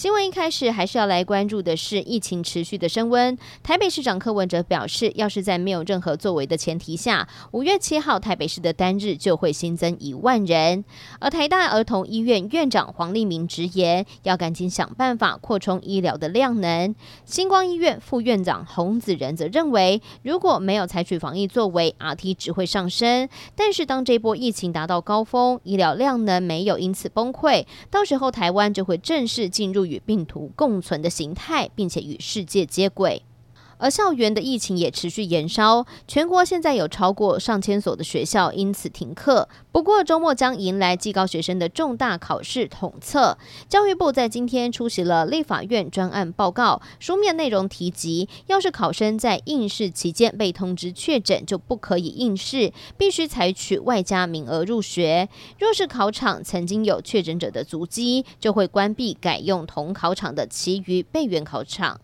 新闻一开始还是要来关注的是疫情持续的升温。台北市长柯文哲表示，要是在没有任何作为的前提下，五月七号台北市的单日就会新增一万人。而台大儿童医院院长黄立明直言，要赶紧想办法扩充医疗的量能。星光医院副院长洪子仁则认为，如果没有采取防疫作为，RT 值会上升。但是当这波疫情达到高峰，医疗量能没有因此崩溃，到时候台湾就会正式进入。与病毒共存的形态，并且与世界接轨。而校园的疫情也持续延烧，全国现在有超过上千所的学校因此停课。不过周末将迎来技高学生的重大考试统测。教育部在今天出席了立法院专案报告，书面内容提及，要是考生在应试期间被通知确诊，就不可以应试，必须采取外加名额入学。若是考场曾经有确诊者的足迹，就会关闭改用同考场的其余备援考场。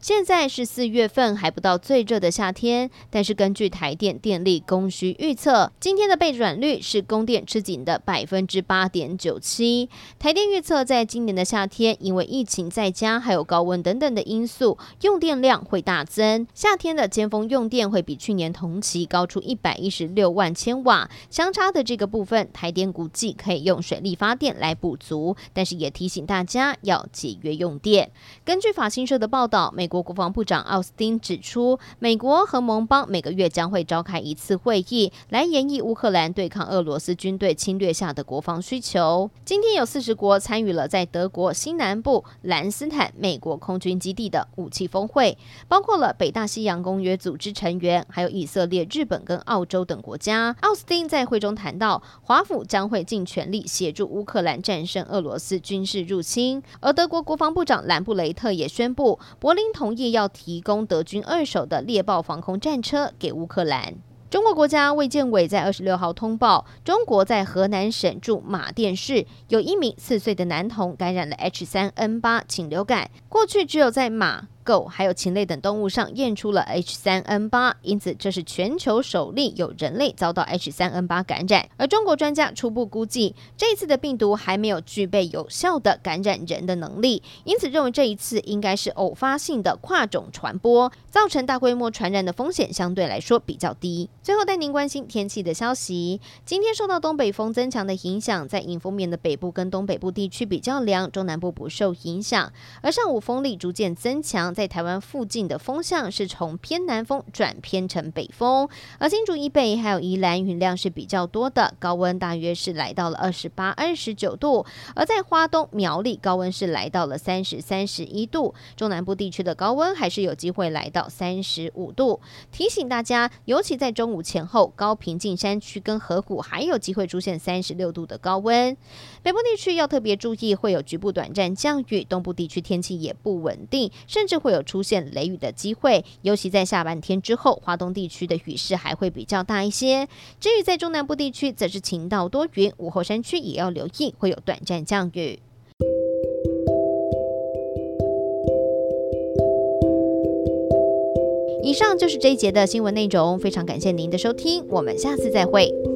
现在是四月份，还不到最热的夏天，但是根据台电电力供需预测，今天的备转率是供电吃紧的百分之八点九七。台电预测，在今年的夏天，因为疫情在家，还有高温等等的因素，用电量会大增。夏天的尖峰用电会比去年同期高出一百一十六万千瓦，相差的这个部分，台电估计可以用水力发电来补足，但是也提醒大家要节约用电。根据法新社的报道，美国国防部长奥斯汀指出，美国和盟邦每个月将会召开一次会议，来研议乌克兰对抗俄罗斯军队侵略下的国防需求。今天有四十国参与了在德国西南部兰斯坦美国空军基地的武器峰会，包括了北大西洋公约组织成员，还有以色列、日本跟澳洲等国家。奥斯汀在会中谈到，华府将会尽全力协助乌克兰战胜俄罗斯军事入侵，而德国国防部长兰布雷特也宣布，柏林。同意要提供德军二手的猎豹防空战车给乌克兰。中国国家卫健委在二十六号通报，中国在河南省驻马店市有一名四岁的男童感染了 H 三 N 八禽流感。过去只有在马。狗还有禽类等动物上验出了 H3N8，因此这是全球首例有人类遭到 H3N8 感染。而中国专家初步估计，这一次的病毒还没有具备有效的感染人的能力，因此认为这一次应该是偶发性的跨种传播，造成大规模传染的风险相对来说比较低。最后带您关心天气的消息，今天受到东北风增强的影响，在迎风面的北部跟东北部地区比较凉，中南部不受影响。而上午风力逐渐增强。在台湾附近的风向是从偏南风转偏成北风，而新竹以北还有宜兰云量是比较多的，高温大约是来到了二十八、二十九度；而在花东苗栗，高温是来到了三十、三十一度。中南部地区的高温还是有机会来到三十五度。提醒大家，尤其在中午前后，高屏近山区跟河谷还有机会出现三十六度的高温。北部地区要特别注意，会有局部短暂降雨；东部地区天气也不稳定，甚至。会有出现雷雨的机会，尤其在下半天之后，华东地区的雨势还会比较大一些。至于在中南部地区，则是晴到多云，午后山区也要留意会有短暂降雨。以上就是这一节的新闻内容，非常感谢您的收听，我们下次再会。